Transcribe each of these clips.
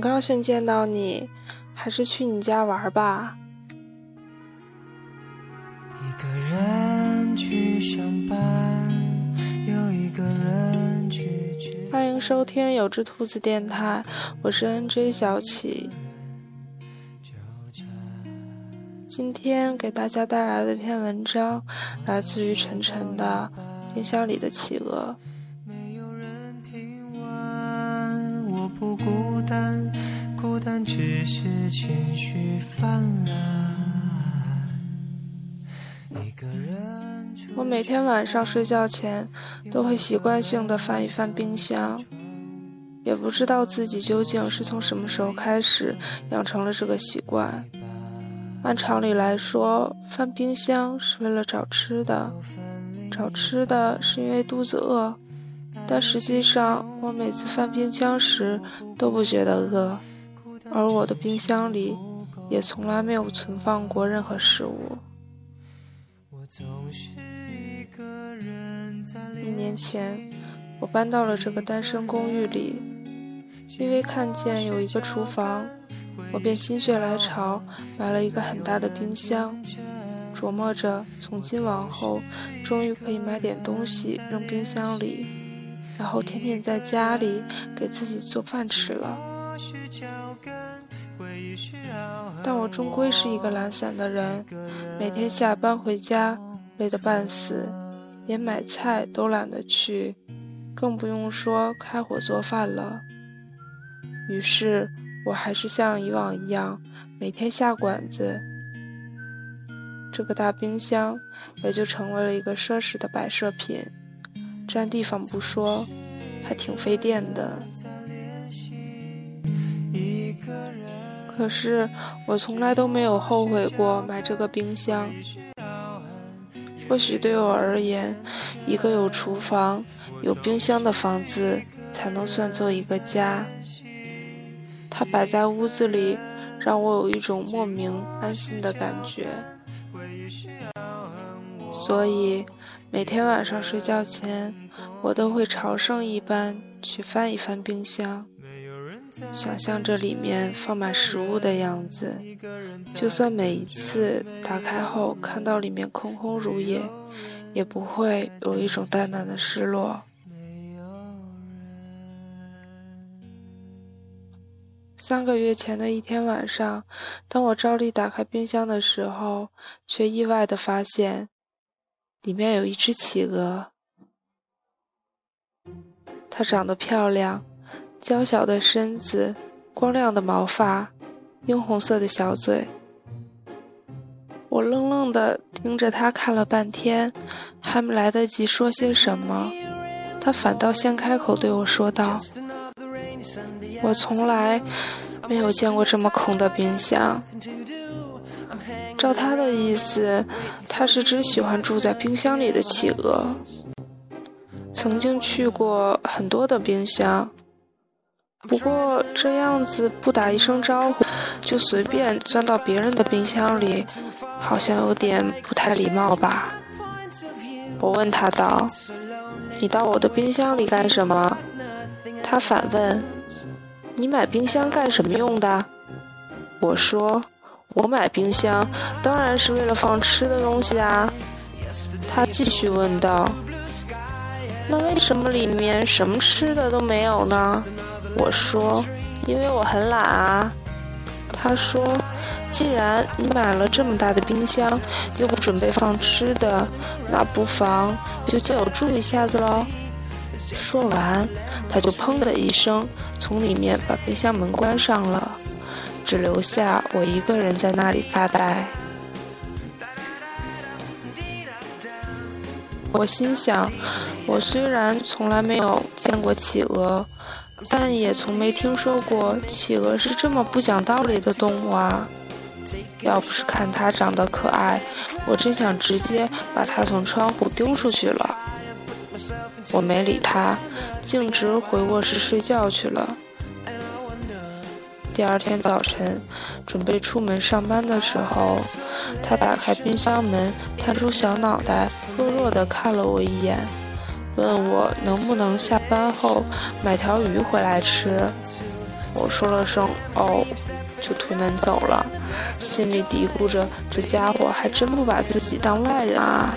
很高兴见到你，还是去你家玩吧。一个人去上班，又一个人去欢迎收听有只兔子电台，我是 NJ 小启。今天给大家带来的一篇文章，来自于晨晨的《冰箱里的企鹅》。只是情绪泛滥。我每天晚上睡觉前都会习惯性的翻一翻冰箱，也不知道自己究竟是从什么时候开始养成了这个习惯。按常理来说，翻冰箱是为了找吃的，找吃的是因为肚子饿。但实际上，我每次翻冰箱时都不觉得饿，而我的冰箱里也从来没有存放过任何食物。一年前，我搬到了这个单身公寓里，因为看见有一个厨房，我便心血来潮买了一个很大的冰箱，琢磨着从今往后终于可以买点东西扔冰箱里。然后天天在家里给自己做饭吃了，但我终归是一个懒散的人，每天下班回家累得半死，连买菜都懒得去，更不用说开火做饭了。于是，我还是像以往一样每天下馆子，这个大冰箱也就成为了一个奢侈的摆设品。占地方不说，还挺费电的。可是我从来都没有后悔过买这个冰箱。或许对我而言，一个有厨房、有冰箱的房子才能算作一个家。它摆在屋子里，让我有一种莫名安心的感觉。所以。每天晚上睡觉前，我都会朝圣一般去翻一翻冰箱，想象着里面放满食物的样子。就算每一次打开后看到里面空空如也，也不会有一种淡淡的失落。三个月前的一天晚上，当我照例打开冰箱的时候，却意外的发现。里面有一只企鹅，它长得漂亮，娇小的身子，光亮的毛发，樱红色的小嘴。我愣愣的盯着他看了半天，还没来得及说些什么，他反倒先开口对我说道：“我从来没有见过这么空的冰箱。”照他的意思，他是只喜欢住在冰箱里的企鹅。曾经去过很多的冰箱，不过这样子不打一声招呼就随便钻到别人的冰箱里，好像有点不太礼貌吧？我问他道：“你到我的冰箱里干什么？”他反问：“你买冰箱干什么用的？”我说。我买冰箱当然是为了放吃的东西啊！他继续问道：“那为什么里面什么吃的都没有呢？”我说：“因为我很懒啊。”他说：“既然你买了这么大的冰箱，又不准备放吃的，那不妨就借我住一下子喽。”说完，他就砰的一声从里面把冰箱门关上了。只留下我一个人在那里发呆。我心想，我虽然从来没有见过企鹅，但也从没听说过企鹅是这么不讲道理的动物啊！要不是看它长得可爱，我真想直接把它从窗户丢出去了。我没理它，径直回卧室睡觉去了。第二天早晨，准备出门上班的时候，他打开冰箱门，探出小脑袋，弱弱地看了我一眼，问我能不能下班后买条鱼回来吃。我说了声“哦”，就推门走了，心里嘀咕着：这家伙还真不把自己当外人啊。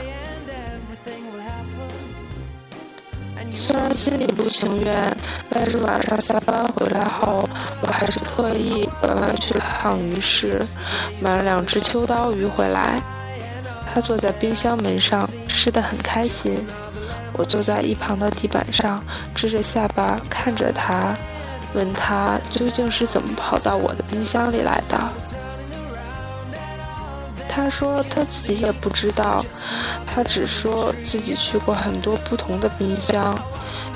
虽然心里不情愿，但是晚上下班回来后，我还是特意乖乖去了趟鱼市，买了两只秋刀鱼回来。他坐在冰箱门上，吃得很开心。我坐在一旁的地板上，支着下巴看着他，问他究竟是怎么跑到我的冰箱里来的。他说他自己也不知道，他只说自己去过很多不同的冰箱，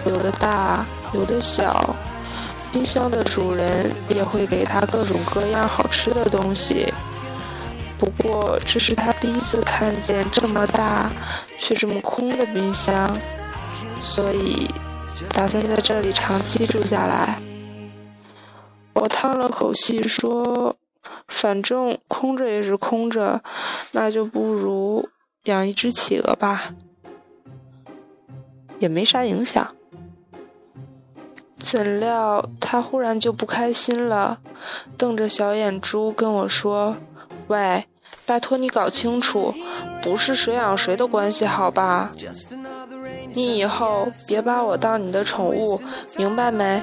有的大，有的小。冰箱的主人也会给他各种各样好吃的东西。不过这是他第一次看见这么大却这么空的冰箱，所以打算在这里长期住下来。我叹了口气说：“反正空着也是空着，那就不如养一只企鹅吧，也没啥影响。”怎料他忽然就不开心了，瞪着小眼珠跟我说。喂，拜托你搞清楚，不是谁养谁的关系，好吧？你以后别把我当你的宠物，明白没？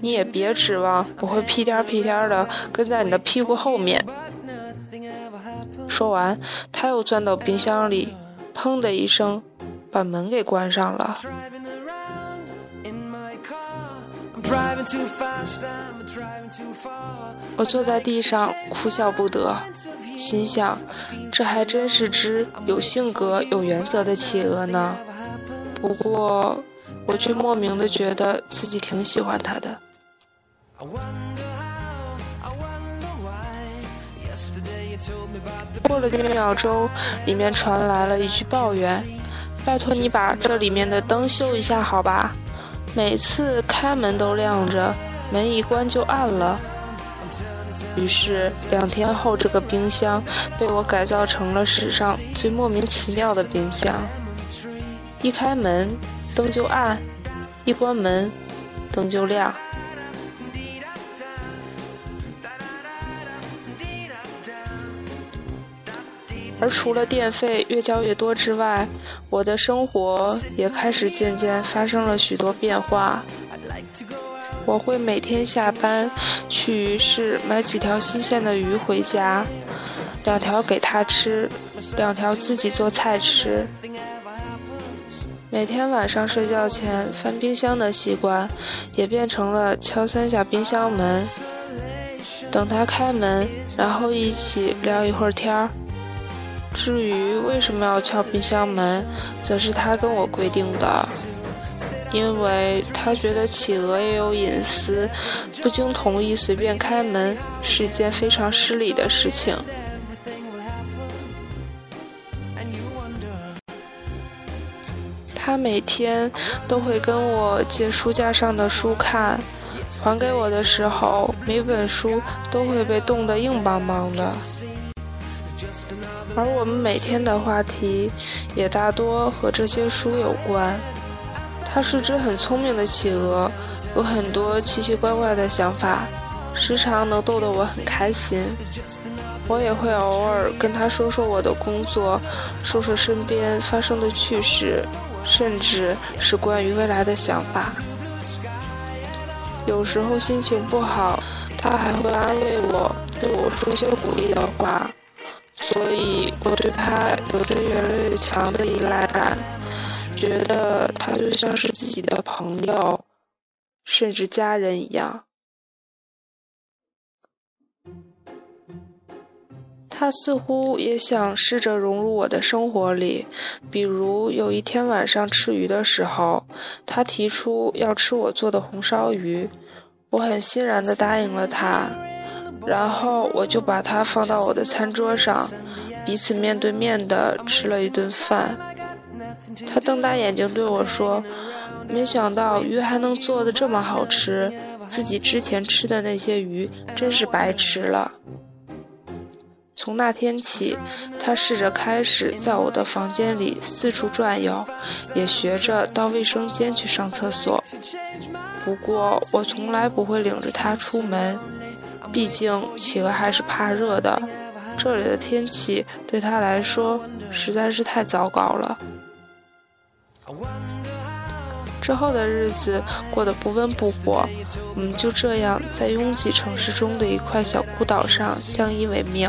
你也别指望我会屁颠屁颠的跟在你的屁股后面。说完，他又钻到冰箱里，砰的一声，把门给关上了。我坐在地上哭笑不得，心想：这还真是只有性格、有原则的企鹅呢。不过，我却莫名的觉得自己挺喜欢它的。过了几秒钟，里面传来了一句抱怨：“拜托你把这里面的灯修一下，好吧？”每次开门都亮着，门一关就暗了。于是两天后，这个冰箱被我改造成了史上最莫名其妙的冰箱：一开门灯就暗，一关门灯就亮。而除了电费越交越多之外，我的生活也开始渐渐发生了许多变化。我会每天下班去鱼市买几条新鲜的鱼回家，两条给他吃，两条自己做菜吃。每天晚上睡觉前翻冰箱的习惯，也变成了敲三下冰箱门，等他开门，然后一起聊一会儿天儿。至于为什么要敲冰箱门，则是他跟我规定的，因为他觉得企鹅也有隐私，不经同意随便开门是件非常失礼的事情。他每天都会跟我借书架上的书看，还给我的时候，每本书都会被冻得硬邦邦的。而我们每天的话题也大多和这些书有关。它是只很聪明的企鹅，有很多奇奇怪怪的想法，时常能逗得我很开心。我也会偶尔跟他说说我的工作，说说身边发生的趣事，甚至是关于未来的想法。有时候心情不好，他还会安慰我，对我说些鼓励的话。所以我对他有着越来越强的依赖感，觉得他就像是自己的朋友，甚至家人一样。他似乎也想试着融入我的生活里，比如有一天晚上吃鱼的时候，他提出要吃我做的红烧鱼，我很欣然地答应了他。然后我就把它放到我的餐桌上，彼此面对面的吃了一顿饭。他瞪大眼睛对我说：“没想到鱼还能做的这么好吃，自己之前吃的那些鱼真是白吃了。”从那天起，他试着开始在我的房间里四处转悠，也学着到卫生间去上厕所。不过我从来不会领着他出门，毕竟企鹅还是怕热的。这里的天气对他来说实在是太糟糕了。之后的日子过得不温不火，我们就这样在拥挤城市中的一块小孤岛上相依为命，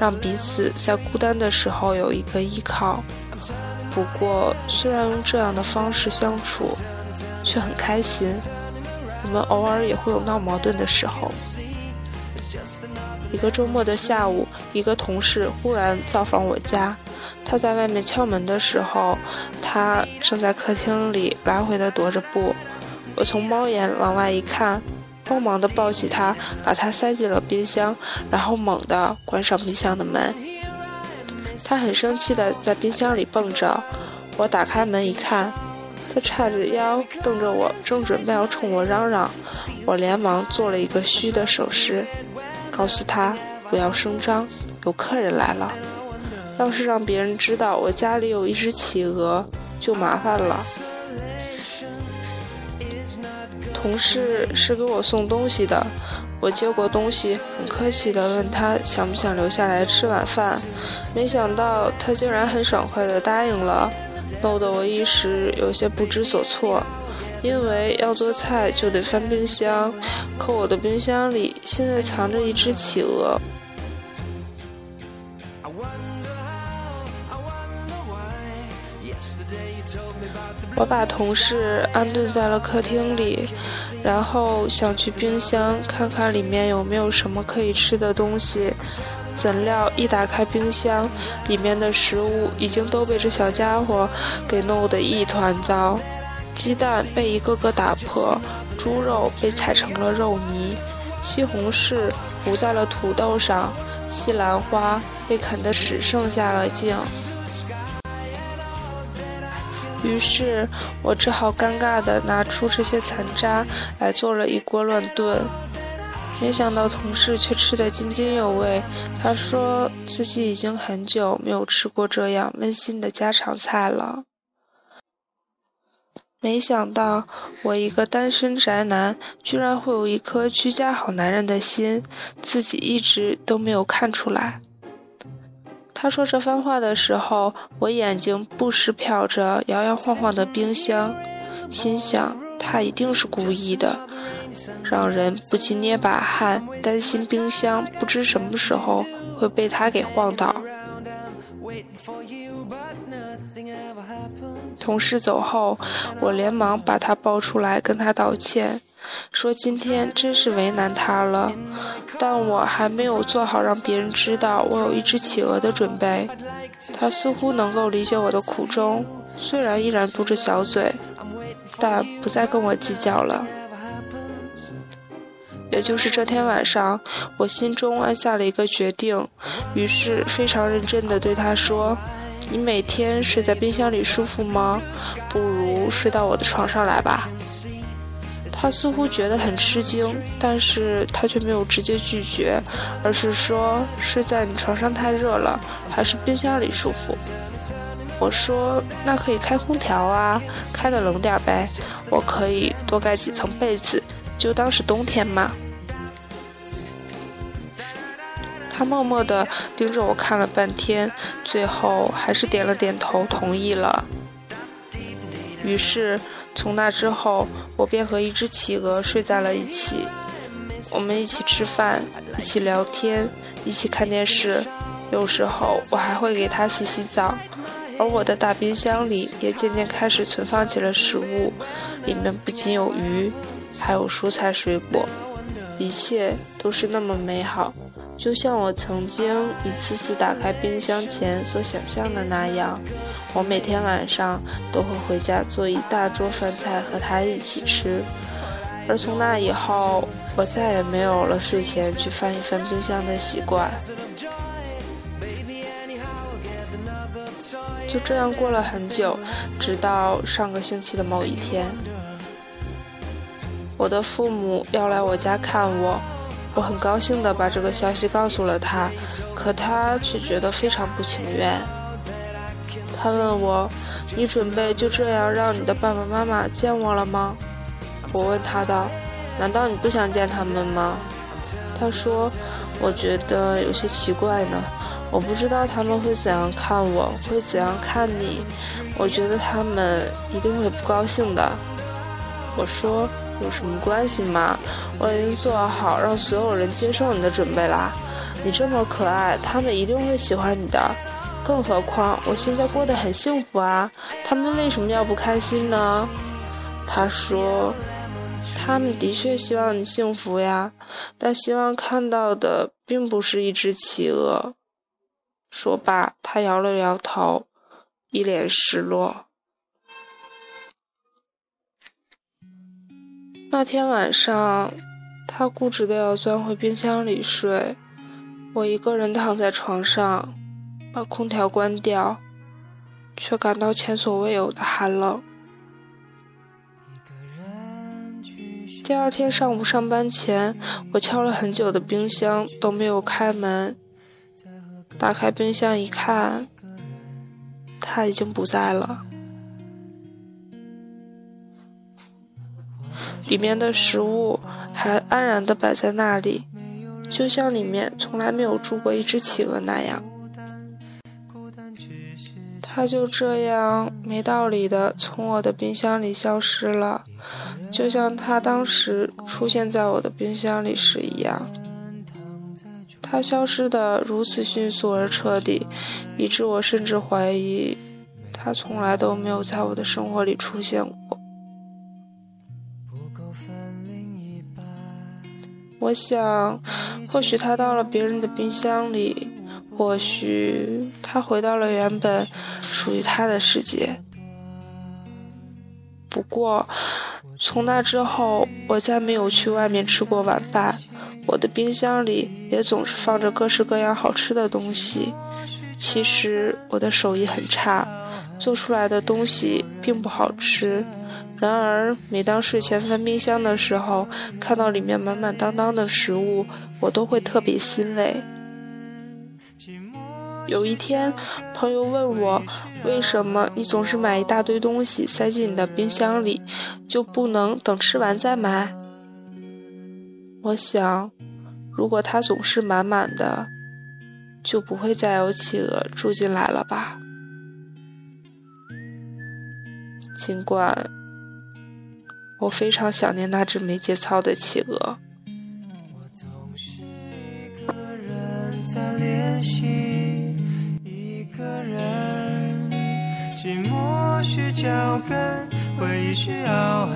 让彼此在孤单的时候有一个依靠。不过，虽然用这样的方式相处，却很开心。我们偶尔也会有闹矛盾的时候。一个周末的下午，一个同事忽然造访我家。他在外面敲门的时候，他正在客厅里来回的踱着步。我从猫眼往外一看，慌忙的抱起他，把他塞进了冰箱，然后猛地关上冰箱的门。他很生气的在冰箱里蹦着。我打开门一看，他叉着腰瞪着我，正准备要冲我嚷嚷，我连忙做了一个嘘的手势，告诉他不要声张，有客人来了。要是让别人知道我家里有一只企鹅，就麻烦了。同事是给我送东西的，我接过东西，很客气地问他想不想留下来吃晚饭，没想到他竟然很爽快地答应了，弄得我一时有些不知所措。因为要做菜就得翻冰箱，可我的冰箱里现在藏着一只企鹅。我把同事安顿在了客厅里，然后想去冰箱看看里面有没有什么可以吃的东西。怎料一打开冰箱，里面的食物已经都被这小家伙给弄得一团糟。鸡蛋被一个个打破，猪肉被踩成了肉泥，西红柿糊在了土豆上，西兰花被啃得只剩下了茎。于是我只好尴尬地拿出这些残渣来做了一锅乱炖，没想到同事却吃得津津有味。他说自己已经很久没有吃过这样温馨的家常菜了。没想到我一个单身宅男，居然会有一颗居家好男人的心，自己一直都没有看出来。他说这番话的时候，我眼睛不时瞟着摇摇晃晃的冰箱，心想他一定是故意的，让人不禁捏把汗，担心冰箱不知什么时候会被他给晃倒。同事走后，我连忙把他抱出来跟他道歉，说今天真是为难他了，但我还没有做好让别人知道我有一只企鹅的准备。他似乎能够理解我的苦衷，虽然依然嘟着小嘴，但不再跟我计较了。也就是这天晚上，我心中暗下了一个决定，于是非常认真地对他说。你每天睡在冰箱里舒服吗？不如睡到我的床上来吧。他似乎觉得很吃惊，但是他却没有直接拒绝，而是说睡在你床上太热了，还是冰箱里舒服。我说那可以开空调啊，开的冷点呗，我可以多盖几层被子，就当是冬天嘛。他默默地盯着我看了半天，最后还是点了点头，同意了。于是，从那之后，我便和一只企鹅睡在了一起。我们一起吃饭，一起聊天，一起看电视。有时候，我还会给它洗洗澡。而我的大冰箱里也渐渐开始存放起了食物，里面不仅有鱼，还有蔬菜水果，一切都是那么美好。就像我曾经一次次打开冰箱前所想象的那样，我每天晚上都会回家做一大桌饭菜和他一起吃。而从那以后，我再也没有了睡前去翻一翻冰箱的习惯。就这样过了很久，直到上个星期的某一天，我的父母要来我家看我。我很高兴地把这个消息告诉了他，可他却觉得非常不情愿。他问我：“你准备就这样让你的爸爸妈妈见我了吗？”我问他道：“难道你不想见他们吗？”他说：“我觉得有些奇怪呢，我不知道他们会怎样看我，会怎样看你。我觉得他们一定会不高兴的。”我说：“有什么关系吗？我已经做好让所有人接受你的准备啦。你这么可爱，他们一定会喜欢你的。更何况我现在过得很幸福啊，他们为什么要不开心呢？”他说。他们的确希望你幸福呀，但希望看到的并不是一只企鹅。说罢，他摇了摇头，一脸失落。那天晚上，他固执的要钻回冰箱里睡，我一个人躺在床上，把空调关掉，却感到前所未有的寒冷。第二天上午上班前，我敲了很久的冰箱都没有开门。打开冰箱一看，他已经不在了。里面的食物还安然地摆在那里，就像里面从来没有住过一只企鹅那样。他就这样没道理的从我的冰箱里消失了，就像他当时出现在我的冰箱里时一样。他消失的如此迅速而彻底，以致我甚至怀疑他从来都没有在我的生活里出现过。我想，或许他到了别人的冰箱里。或许他回到了原本属于他的世界。不过，从那之后，我再没有去外面吃过晚饭。我的冰箱里也总是放着各式各样好吃的东西。其实我的手艺很差，做出来的东西并不好吃。然而，每当睡前翻冰箱的时候，看到里面满满当当的食物，我都会特别欣慰。有一天，朋友问我：“为什么你总是买一大堆东西塞进你的冰箱里，就不能等吃完再买？”我想，如果它总是满满的，就不会再有企鹅住进来了吧。尽管我非常想念那只没节操的企鹅。寂寞需脚跟，回忆需凹痕，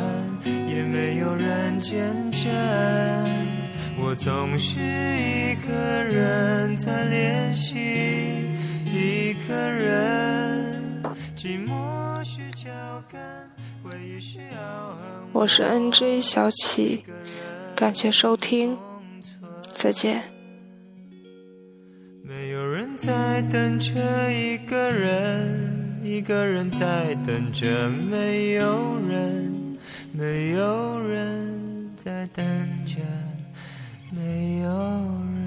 也没有人见证。我总是一个人在练习，一个人。寂寞需脚跟，我是 NJ 小启，感谢收听，再见。没有人在等着一个人。一个人在等着，没有人，没有人在等着，没有人。